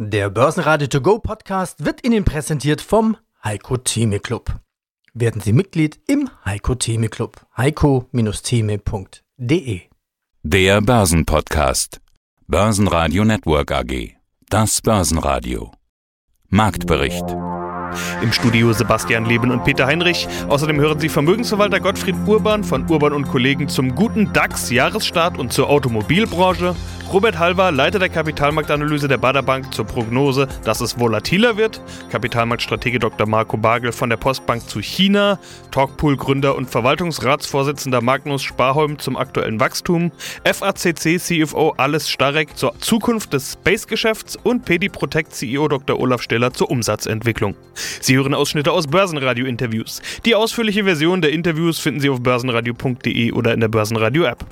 Der Börsenradio To Go Podcast wird Ihnen präsentiert vom Heiko Theme Club. Werden Sie Mitglied im Heiko Theme Club. heiko-theme.de Der Börsenpodcast. Börsenradio Network AG. Das Börsenradio. Marktbericht. Im Studio Sebastian Leben und Peter Heinrich. Außerdem hören Sie Vermögensverwalter Gottfried Urban von Urban und Kollegen zum guten DAX-Jahresstart und zur Automobilbranche. Robert Halver, Leiter der Kapitalmarktanalyse der Bader Bank zur Prognose, dass es volatiler wird. Kapitalmarktstratege Dr. Marco Bagel von der Postbank zu China. Talkpool-Gründer und Verwaltungsratsvorsitzender Magnus Sparholm zum aktuellen Wachstum. FACC-CFO Alice Starek zur Zukunft des Space-Geschäfts und PD Protect CEO Dr. Olaf Stiller zur Umsatzentwicklung. Sie hören Ausschnitte aus Börsenradio-Interviews. Die ausführliche Version der Interviews finden Sie auf börsenradio.de oder in der Börsenradio-App.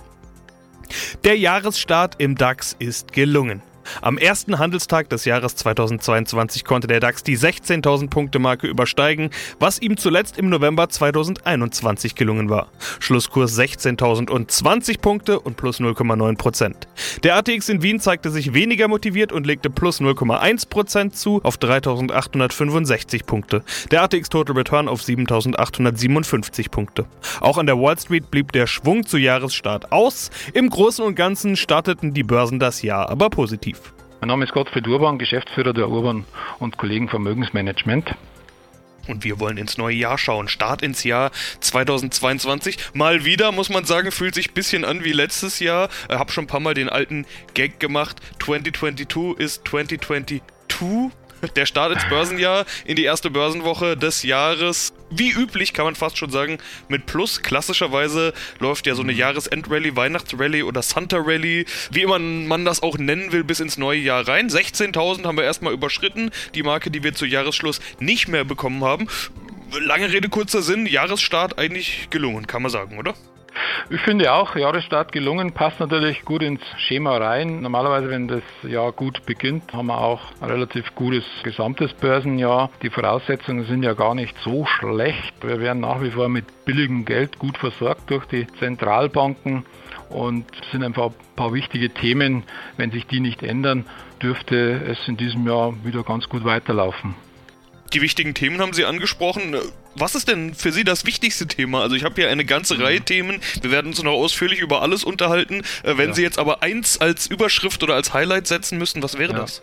Der Jahresstart im DAX ist gelungen. Am ersten Handelstag des Jahres 2022 konnte der DAX die 16.000 Punkte Marke übersteigen, was ihm zuletzt im November 2021 gelungen war. Schlusskurs 16.020 Punkte und plus 0,9 Prozent. Der ATX in Wien zeigte sich weniger motiviert und legte plus 0,1 Prozent zu auf 3.865 Punkte. Der ATX Total Return auf 7.857 Punkte. Auch an der Wall Street blieb der Schwung zu Jahresstart aus. Im Großen und Ganzen starteten die Börsen das Jahr aber positiv. Mein Name ist Gottfried Urban, Geschäftsführer der Urban und Kollegen Vermögensmanagement. Und wir wollen ins neue Jahr schauen. Start ins Jahr 2022. Mal wieder, muss man sagen, fühlt sich ein bisschen an wie letztes Jahr. Ich habe schon ein paar Mal den alten Gag gemacht. 2022 ist 2022. Der Start ins Börsenjahr, in die erste Börsenwoche des Jahres. Wie üblich kann man fast schon sagen, mit Plus. Klassischerweise läuft ja so eine Jahresendrallye, Weihnachtsrallye oder Santa Rallye, wie immer man das auch nennen will, bis ins neue Jahr rein. 16.000 haben wir erstmal überschritten, die Marke, die wir zu Jahresschluss nicht mehr bekommen haben. Lange Rede, kurzer Sinn, Jahresstart eigentlich gelungen, kann man sagen, oder? Ich finde auch, Jahresstart gelungen, passt natürlich gut ins Schema rein. Normalerweise, wenn das Jahr gut beginnt, haben wir auch ein relativ gutes gesamtes Börsenjahr. Die Voraussetzungen sind ja gar nicht so schlecht. Wir werden nach wie vor mit billigem Geld gut versorgt durch die Zentralbanken und es sind einfach ein paar wichtige Themen. Wenn sich die nicht ändern, dürfte es in diesem Jahr wieder ganz gut weiterlaufen. Die wichtigen Themen haben Sie angesprochen. Was ist denn für Sie das wichtigste Thema? Also ich habe hier eine ganze mhm. Reihe Themen. Wir werden uns noch ausführlich über alles unterhalten. Äh, wenn ja. Sie jetzt aber eins als Überschrift oder als Highlight setzen müssten, was wäre ja. das?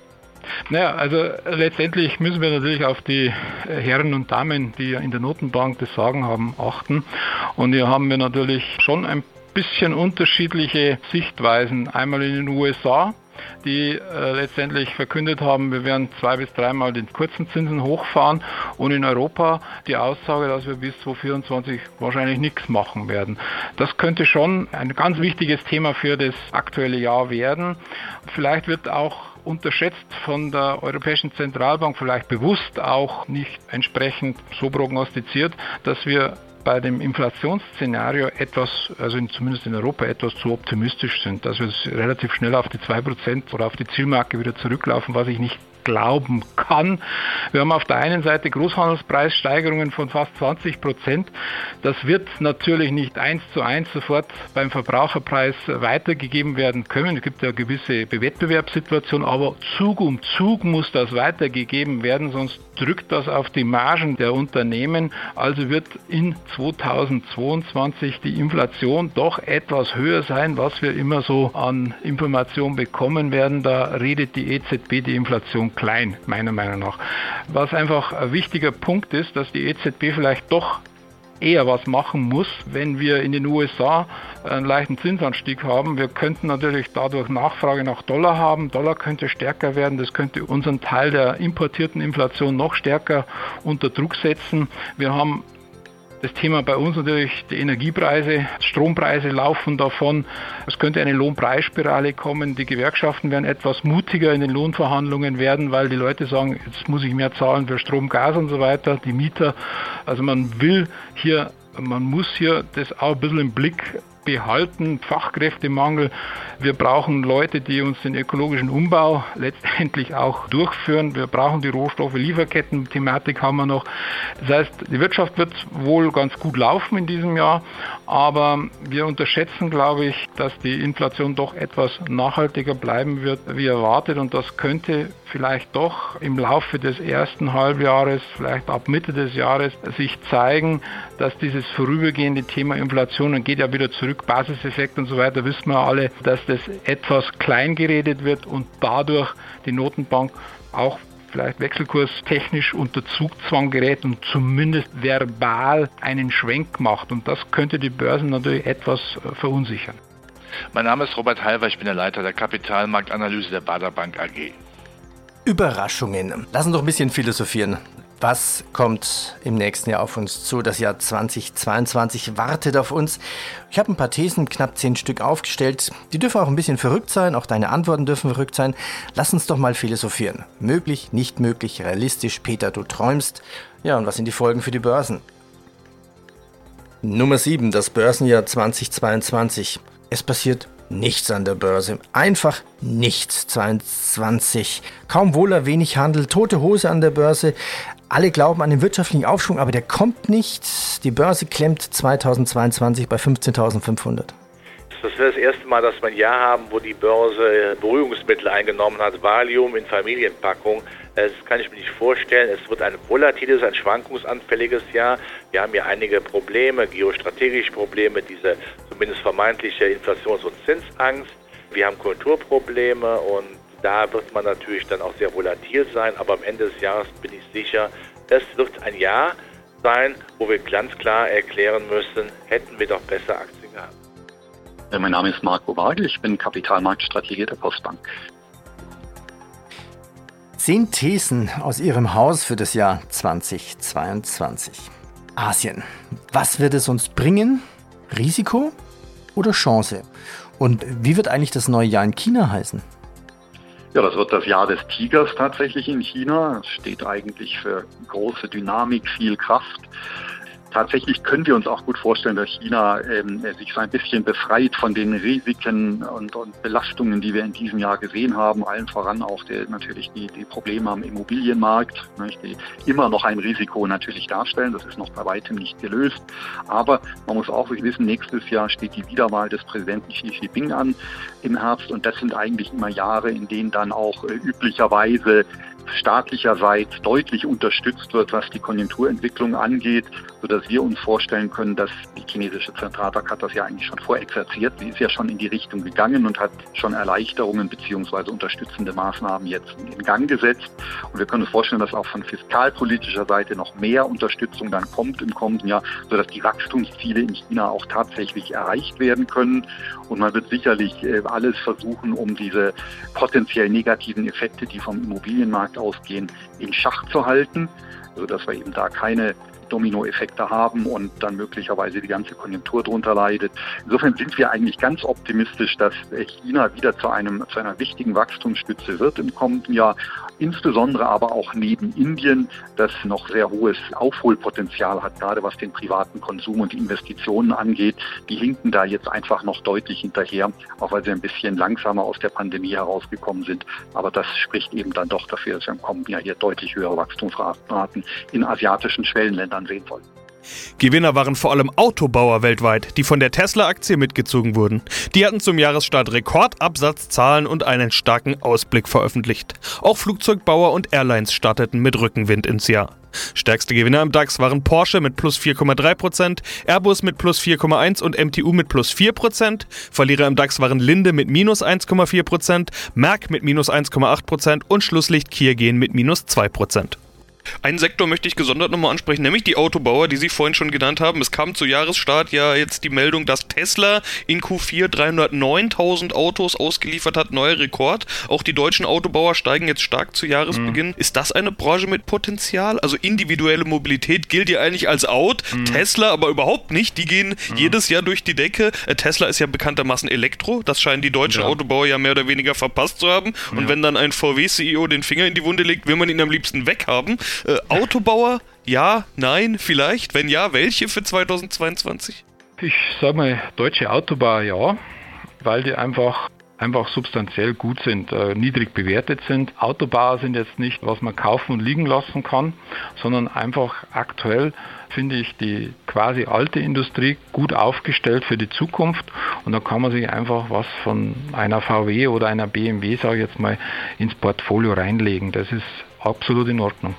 Naja, also letztendlich müssen wir natürlich auf die Herren und Damen, die ja in der Notenbank das Sagen haben, achten. Und hier haben wir natürlich schon ein bisschen unterschiedliche Sichtweisen. Einmal in den USA, die äh, letztendlich verkündet haben, wir werden zwei bis dreimal den kurzen Zinsen hochfahren und in Europa die Aussage, dass wir bis 2024 wahrscheinlich nichts machen werden. Das könnte schon ein ganz wichtiges Thema für das aktuelle Jahr werden. Vielleicht wird auch unterschätzt von der Europäischen Zentralbank, vielleicht bewusst auch nicht entsprechend so prognostiziert, dass wir bei dem Inflationsszenario etwas, also in, zumindest in Europa, etwas zu optimistisch sind, dass wir relativ schnell auf die 2% oder auf die Zielmarke wieder zurücklaufen, was ich nicht glauben kann. Wir haben auf der einen Seite Großhandelspreissteigerungen von fast 20 Prozent. Das wird natürlich nicht eins zu eins sofort beim Verbraucherpreis weitergegeben werden können. Es gibt ja gewisse Wettbewerbssituationen, aber Zug um Zug muss das weitergegeben werden, sonst drückt das auf die Margen der Unternehmen. Also wird in 2022 die Inflation doch etwas höher sein, was wir immer so an Informationen bekommen werden. Da redet die EZB die Inflation klein, meiner Meinung nach. Was einfach ein wichtiger Punkt ist, dass die EZB vielleicht doch eher was machen muss, wenn wir in den USA einen leichten Zinsanstieg haben. Wir könnten natürlich dadurch Nachfrage nach Dollar haben. Dollar könnte stärker werden. Das könnte unseren Teil der importierten Inflation noch stärker unter Druck setzen. Wir haben das Thema bei uns natürlich die Energiepreise, Strompreise laufen davon. Es könnte eine Lohnpreisspirale kommen. Die Gewerkschaften werden etwas mutiger in den Lohnverhandlungen werden, weil die Leute sagen, jetzt muss ich mehr zahlen für Strom, Gas und so weiter, die Mieter. Also man will hier, man muss hier das auch ein bisschen im Blick behalten, Fachkräftemangel. Wir brauchen Leute, die uns den ökologischen Umbau letztendlich auch durchführen. Wir brauchen die Rohstoffe, Lieferketten-Thematik haben wir noch. Das heißt, die Wirtschaft wird wohl ganz gut laufen in diesem Jahr, aber wir unterschätzen, glaube ich, dass die Inflation doch etwas nachhaltiger bleiben wird, wie erwartet. Und das könnte vielleicht doch im Laufe des ersten Halbjahres, vielleicht ab Mitte des Jahres sich zeigen, dass dieses vorübergehende Thema Inflation, und geht ja wieder zurück, Basiseffekt und so weiter, wissen wir alle, dass das etwas klein geredet wird und dadurch die Notenbank auch vielleicht wechselkurstechnisch unter Zugzwang gerät und zumindest verbal einen Schwenk macht. Und das könnte die Börsen natürlich etwas äh, verunsichern. Mein Name ist Robert Halver, ich bin der Leiter der Kapitalmarktanalyse der Bader Bank AG. Überraschungen. Lass uns doch ein bisschen philosophieren. Was kommt im nächsten Jahr auf uns zu? Das Jahr 2022 wartet auf uns. Ich habe ein paar Thesen, knapp zehn Stück aufgestellt. Die dürfen auch ein bisschen verrückt sein, auch deine Antworten dürfen verrückt sein. Lass uns doch mal philosophieren. Möglich, nicht möglich, realistisch. Peter, du träumst. Ja, und was sind die Folgen für die Börsen? Nummer 7, das Börsenjahr 2022. Es passiert nichts an der Börse. Einfach nichts. 22. Kaum Wohler, wenig Handel, tote Hose an der Börse. Alle glauben an den wirtschaftlichen Aufschwung, aber der kommt nicht. Die Börse klemmt 2022 bei 15.500. Das wäre das erste Mal, dass wir ein Jahr haben, wo die Börse Beruhigungsmittel eingenommen hat, Valium in Familienpackung. Das kann ich mir nicht vorstellen. Es wird ein volatiles, ein schwankungsanfälliges Jahr. Wir haben hier einige Probleme, geostrategische Probleme, diese zumindest vermeintliche Inflations- und Zinsangst. Wir haben Kulturprobleme und da wird man natürlich dann auch sehr volatil sein. Aber am Ende des Jahres bin ich sicher, es wird ein Jahr sein, wo wir ganz klar erklären müssen, hätten wir doch besser Aktien gehabt. Mein Name ist Marco Wagel, ich bin Kapitalmarktstratege der Postbank. Zehn Thesen aus Ihrem Haus für das Jahr 2022. Asien. Was wird es uns bringen? Risiko oder Chance? Und wie wird eigentlich das neue Jahr in China heißen? Ja, das wird das Jahr des Tigers tatsächlich in China. Es steht eigentlich für große Dynamik, viel Kraft. Tatsächlich können wir uns auch gut vorstellen, dass China ähm, sich so ein bisschen befreit von den Risiken und, und, Belastungen, die wir in diesem Jahr gesehen haben. Allen voran auch die, natürlich die, die, Probleme am Immobilienmarkt, nicht, die immer noch ein Risiko natürlich darstellen. Das ist noch bei weitem nicht gelöst. Aber man muss auch wissen, nächstes Jahr steht die Wiederwahl des Präsidenten Xi Jinping an im Herbst. Und das sind eigentlich immer Jahre, in denen dann auch äh, üblicherweise staatlicherseits deutlich unterstützt wird, was die Konjunkturentwicklung angeht, sodass wir uns vorstellen können, dass die chinesische Zentralbank hat das ja eigentlich schon vorexerziert. Sie ist ja schon in die Richtung gegangen und hat schon Erleichterungen bzw. unterstützende Maßnahmen jetzt in Gang gesetzt. Und wir können uns vorstellen, dass auch von fiskalpolitischer Seite noch mehr Unterstützung dann kommt im kommenden Jahr, sodass die Wachstumsziele in China auch tatsächlich erreicht werden können. Und man wird sicherlich äh, alles versuchen, um diese potenziell negativen Effekte, die vom Immobilienmarkt ausgehen, in Schach zu halten, sodass wir eben da keine Dominoeffekte haben und dann möglicherweise die ganze Konjunktur darunter leidet. Insofern sind wir eigentlich ganz optimistisch, dass China wieder zu, einem, zu einer wichtigen Wachstumsstütze wird im kommenden Jahr. Insbesondere aber auch neben Indien, das noch sehr hohes Aufholpotenzial hat, gerade was den privaten Konsum und die Investitionen angeht. Die hinken da jetzt einfach noch deutlich hinterher, auch weil sie ein bisschen langsamer aus der Pandemie herausgekommen sind. Aber das spricht eben dann doch dafür, dass wir im kommenden Jahr hier deutlich höhere Wachstumsraten in asiatischen Schwellenländern ansehen wollen. Gewinner waren vor allem Autobauer weltweit, die von der Tesla-Aktie mitgezogen wurden. Die hatten zum Jahresstart Rekordabsatzzahlen und einen starken Ausblick veröffentlicht. Auch Flugzeugbauer und Airlines starteten mit Rückenwind ins Jahr. Stärkste Gewinner im DAX waren Porsche mit plus 4,3%, Airbus mit plus 4,1% und MTU mit plus 4%. Verlierer im DAX waren Linde mit minus 1,4%, Merck mit minus 1,8% und Schlusslicht Kiergen mit minus 2%. Einen Sektor möchte ich gesondert nochmal ansprechen, nämlich die Autobauer, die Sie vorhin schon genannt haben. Es kam zu Jahresstart ja jetzt die Meldung, dass Tesla in Q4 309.000 Autos ausgeliefert hat, neuer Rekord. Auch die deutschen Autobauer steigen jetzt stark zu Jahresbeginn. Mhm. Ist das eine Branche mit Potenzial? Also individuelle Mobilität gilt ja eigentlich als out, mhm. Tesla aber überhaupt nicht. Die gehen mhm. jedes Jahr durch die Decke. Äh, Tesla ist ja bekanntermaßen Elektro. Das scheinen die deutschen ja. Autobauer ja mehr oder weniger verpasst zu haben. Und ja. wenn dann ein VW-CEO den Finger in die Wunde legt, will man ihn am liebsten weghaben. Äh, Autobauer? Ja, nein, vielleicht? Wenn ja, welche für 2022? Ich sage mal, deutsche Autobauer ja, weil die einfach einfach substanziell gut sind, äh, niedrig bewertet sind. Autobauer sind jetzt nicht, was man kaufen und liegen lassen kann, sondern einfach aktuell finde ich die quasi alte Industrie gut aufgestellt für die Zukunft und da kann man sich einfach was von einer VW oder einer BMW, sage ich jetzt mal, ins Portfolio reinlegen. Das ist absolut in Ordnung.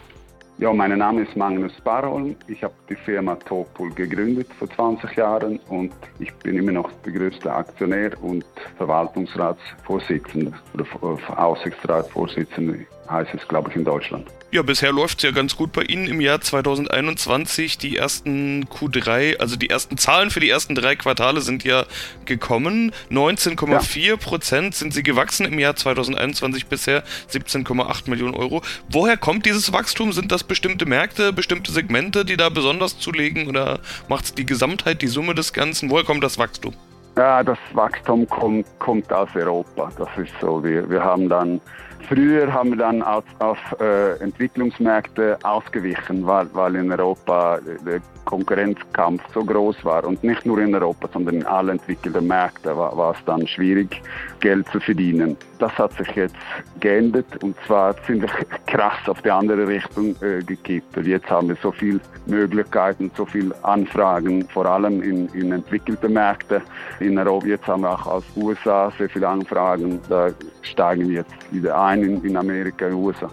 Ja, mein Name ist Magnus Barholm. Ich habe die Firma Topol gegründet vor 20 Jahren und ich bin immer noch der größte Aktionär und Verwaltungsratsvorsitzender oder Aufsichtsratsvorsitzender heißt es, glaube ich, in Deutschland. Ja, bisher läuft es ja ganz gut bei Ihnen im Jahr 2021. Die ersten Q3, also die ersten Zahlen für die ersten drei Quartale sind ja gekommen. 19,4 Prozent ja. sind sie gewachsen im Jahr 2021 bisher, 17,8 Millionen Euro. Woher kommt dieses Wachstum? Sind das bestimmte Märkte, bestimmte Segmente, die da besonders zulegen oder macht es die Gesamtheit, die Summe des Ganzen? Woher kommt das Wachstum? Ja, das Wachstum kommt, kommt aus Europa. Das ist so. Wir, wir haben dann Früher haben wir dann auf, auf äh, Entwicklungsmärkte ausgewichen, weil, weil in Europa der Konkurrenzkampf so groß war und nicht nur in Europa, sondern in allen entwickelten Märkten war, war es dann schwierig, Geld zu verdienen. Das hat sich jetzt geändert und zwar ziemlich krass auf die andere Richtung äh, gekippt. Jetzt haben wir so viele Möglichkeiten, so viele Anfragen, vor allem in, in entwickelten Märkten in Europa. Jetzt haben wir auch aus USA sehr viele Anfragen. Da steigen jetzt wieder ein in, in Amerika, in USA.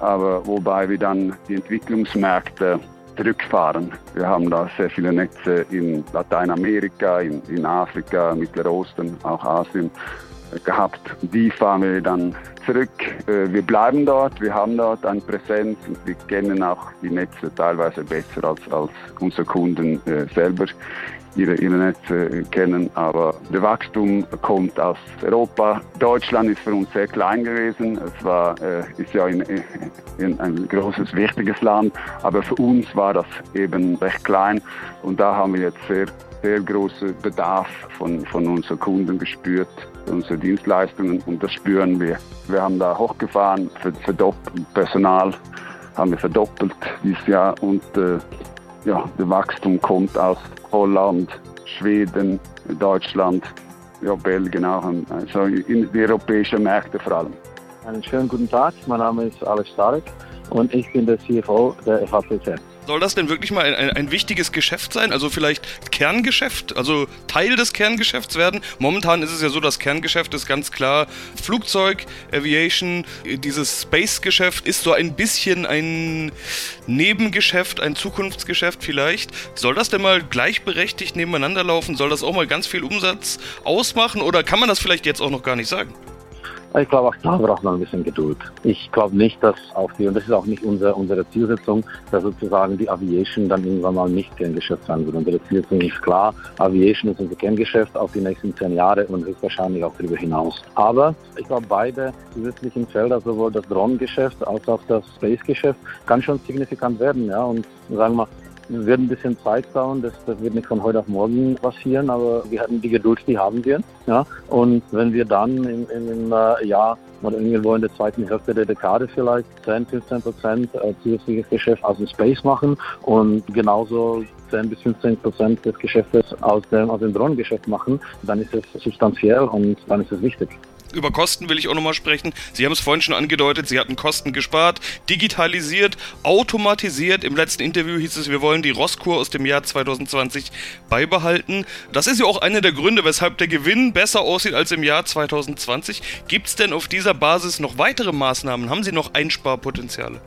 Aber wobei wir dann die Entwicklungsmärkte zurückfahren. Wir haben da sehr viele Netze in Lateinamerika, in, in Afrika, Mittelosten, auch Asien gehabt. Die fahren wir dann zurück. Äh, wir bleiben dort, wir haben dort eine Präsenz und wir kennen auch die Netze teilweise besser als, als unsere Kunden äh, selber ihre, ihre Netze kennen. Aber der Wachstum kommt aus Europa. Deutschland ist für uns sehr klein gewesen. Es war, äh, ist ja in, in ein großes, wichtiges Land. Aber für uns war das eben recht klein. Und da haben wir jetzt sehr, sehr großen Bedarf von, von unseren Kunden gespürt, unsere Dienstleistungen. Und das spüren wir. Wir haben da hochgefahren, verdoppelt Personal haben wir verdoppelt dieses Jahr und äh, ja, der Wachstum kommt aus Holland, Schweden, Deutschland, ja, Belgien auch, also in die europäischen Märkte vor allem. Einen schönen guten Tag, mein Name ist Alex Starek und ich bin der CFO der FACZ. Soll das denn wirklich mal ein, ein, wichtiges Geschäft sein? Also vielleicht Kerngeschäft, also Teil des Kerngeschäfts werden? Momentan ist es ja so, das Kerngeschäft ist ganz klar Flugzeug, Aviation. Dieses Space-Geschäft ist so ein bisschen ein Nebengeschäft, ein Zukunftsgeschäft vielleicht. Soll das denn mal gleichberechtigt nebeneinander laufen? Soll das auch mal ganz viel Umsatz ausmachen? Oder kann man das vielleicht jetzt auch noch gar nicht sagen? Ich glaube, auch da braucht man ein bisschen Geduld. Ich glaube nicht, dass auf die, und das ist auch nicht unsere, unsere Zielsetzung, dass sozusagen die Aviation dann irgendwann mal nicht Kerngeschäft sein wird. Unsere Zielsetzung ist klar, Aviation ist unser Kerngeschäft auf die nächsten zehn Jahre und höchstwahrscheinlich auch darüber hinaus. Aber ich glaube, beide zusätzlichen Felder, sowohl das Drohnengeschäft als auch das Space-Geschäft, kann schon signifikant werden. Ja? Und sagen wir, wird ein bisschen Zeit dauern, das, das wird nicht von heute auf morgen passieren, aber wir hatten die Geduld, die haben wir. Ja? Und wenn wir dann im, im äh, Jahr oder irgendwo in der zweiten Hälfte der Dekade vielleicht 10, 15 Prozent äh, zusätzliches Geschäft aus dem Space machen und genauso 10 bis 15 Prozent des Geschäftes aus dem, aus dem Drohnengeschäft machen, dann ist es substanziell und dann ist es wichtig über Kosten will ich auch nochmal sprechen. Sie haben es vorhin schon angedeutet, Sie hatten Kosten gespart, digitalisiert, automatisiert. Im letzten Interview hieß es, wir wollen die Rosskur aus dem Jahr 2020 beibehalten. Das ist ja auch einer der Gründe, weshalb der Gewinn besser aussieht als im Jahr 2020. Gibt es denn auf dieser Basis noch weitere Maßnahmen? Haben Sie noch Einsparpotenziale?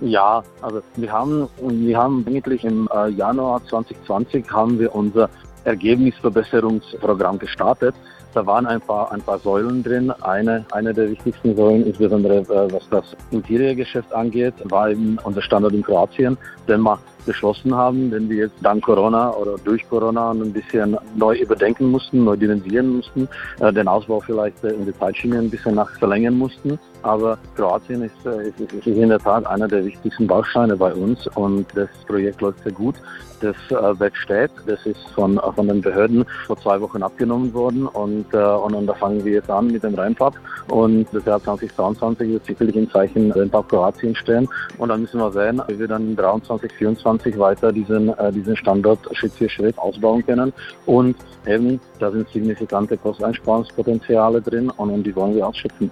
Ja, also wir haben, wir haben eigentlich im äh, Januar 2020 haben wir unser Ergebnisverbesserungsprogramm gestartet. Da waren ein paar, ein paar Säulen drin. Eine, eine der wichtigsten Säulen, insbesondere äh, was das Interiorgeschäft angeht, war eben unser Standort in Kroatien, den wir beschlossen haben, den wir jetzt dank Corona oder durch Corona ein bisschen neu überdenken mussten, neu dimensionieren mussten, äh, den Ausbau vielleicht äh, in der Zeitschiene ein bisschen nach verlängern mussten. Aber Kroatien ist, ist, ist in der Tat einer der wichtigsten Bausteine bei uns und das Projekt läuft sehr gut. Das äh, Bett steht, das ist von, von den Behörden vor zwei Wochen abgenommen worden und und, äh, und, da fangen wir jetzt an mit dem Rennpub. Und das Jahr 2022 wird sicherlich in Zeichen Rennpub Kroatien stehen. Und dann müssen wir sehen, wie wir dann in 23, 24 2022 weiter diesen, äh, diesen Standort Schritt für Schritt ausbauen können. Und eben, da sind signifikante Kosteneinsparungspotenziale drin und, und die wollen wir ausschöpfen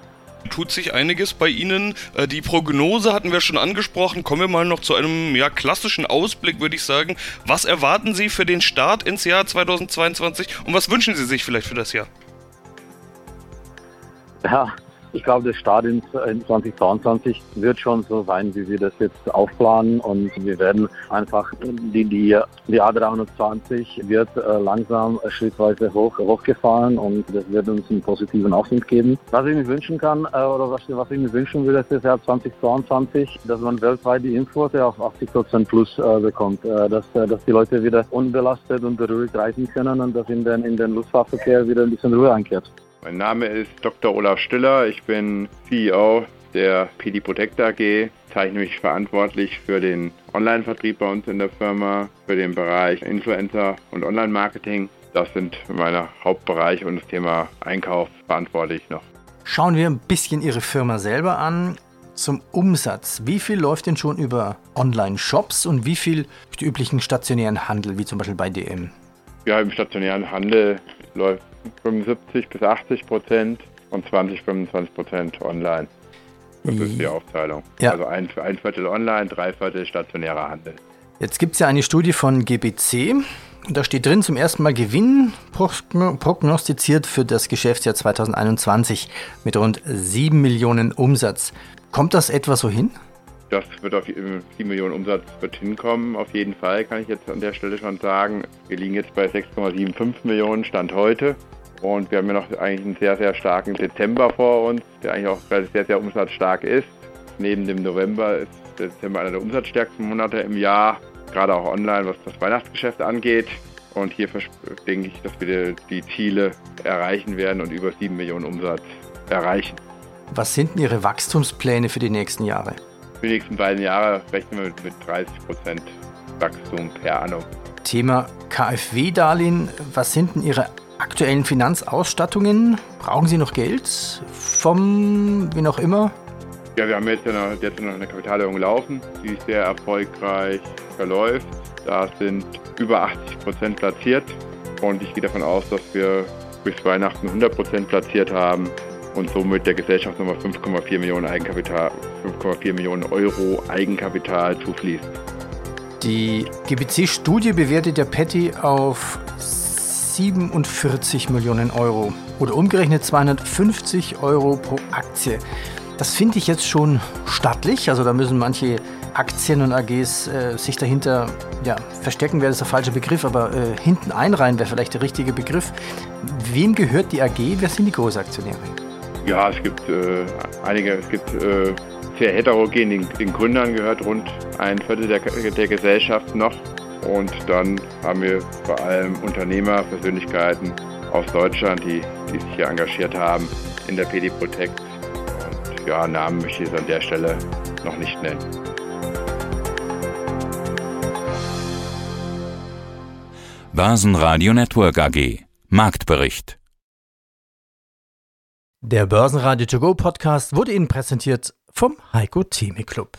tut sich einiges bei Ihnen. Äh, die Prognose hatten wir schon angesprochen. Kommen wir mal noch zu einem ja, klassischen Ausblick, würde ich sagen. Was erwarten Sie für den Start ins Jahr 2022 und was wünschen Sie sich vielleicht für das Jahr? Ja, ich glaube, der Start in 2022 wird schon so sein, wie wir das jetzt aufplanen. Und wir werden einfach die, die, die A320 wird äh, langsam schrittweise hoch, hochgefahren und das wird uns einen positiven Aufwind geben. Was ich mir wünschen kann, äh, oder was, was ich mir wünschen würde, ist das Jahr 2022, dass man weltweit die Importe auf 80 Prozent plus äh, bekommt, dass, dass die Leute wieder unbelastet und beruhigt reisen können und dass in den, in den Luftfahrtverkehr wieder ein bisschen Ruhe einkehrt. Mein Name ist Dr. Olaf Stiller. Ich bin CEO der PD Protect AG, zeichne mich verantwortlich für den Online-Vertrieb bei uns in der Firma, für den Bereich Influencer und Online-Marketing. Das sind meine Hauptbereiche und das Thema Einkauf verantwortlich noch. Schauen wir ein bisschen Ihre Firma selber an. Zum Umsatz. Wie viel läuft denn schon über Online-Shops und wie viel durch den üblichen stationären Handel, wie zum Beispiel bei DM? Ja, im stationären Handel läuft 75 bis 80 Prozent und 20, 25 Prozent online. Das ist die Aufteilung. Ja. Also ein, ein Viertel online, drei Viertel stationärer Handel. Jetzt gibt es ja eine Studie von GBC. Da steht drin zum ersten Mal Gewinn prognostiziert für das Geschäftsjahr 2021 mit rund 7 Millionen Umsatz. Kommt das etwa so hin? Das wird auf 7 Millionen Umsatz wird hinkommen, auf jeden Fall, kann ich jetzt an der Stelle schon sagen. Wir liegen jetzt bei 6,75 Millionen Stand heute. Und wir haben ja noch eigentlich einen sehr, sehr starken Dezember vor uns, der eigentlich auch sehr, sehr umsatzstark ist. Neben dem November ist der Dezember einer der umsatzstärksten Monate im Jahr, gerade auch online, was das Weihnachtsgeschäft angeht. Und hier denke ich, dass wir die Ziele erreichen werden und über 7 Millionen Umsatz erreichen. Was sind denn Ihre Wachstumspläne für die nächsten Jahre? Für die nächsten beiden Jahre rechnen wir mit 30 Prozent Wachstum per annum. Thema KfW-Darlehen. Was sind denn Ihre aktuellen Finanzausstattungen? Brauchen Sie noch Geld vom, wie noch immer? Ja, wir haben jetzt noch, jetzt noch eine Kapitalerhöhung laufen, die sehr erfolgreich verläuft. Da sind über 80 Prozent platziert und ich gehe davon aus, dass wir bis Weihnachten 100 Prozent platziert haben und somit der Gesellschaft nochmal 5,4 Millionen Eigenkapital, 5,4 Millionen Euro Eigenkapital zufließt. Die GBC-Studie bewertet der Petty auf 47 Millionen Euro oder umgerechnet 250 Euro pro Aktie. Das finde ich jetzt schon stattlich. Also da müssen manche Aktien und AGs äh, sich dahinter ja, verstecken, wäre das der falsche Begriff, aber äh, hinten einreihen wäre vielleicht der richtige Begriff. Wem gehört die AG? Wer sind die Großaktionäre? Ja, es gibt äh, einige, es gibt äh, sehr heterogen, den, den, Gründern gehört rund ein Viertel der, der Gesellschaft noch. Und dann haben wir vor allem Unternehmer, Persönlichkeiten aus Deutschland, die, die sich hier engagiert haben in der PD Protect. Und ja, Namen möchte ich jetzt an der Stelle noch nicht nennen. Börsenradio Network AG Marktbericht Der Börsenradio To Go Podcast wurde Ihnen präsentiert vom Heiko Theme Club.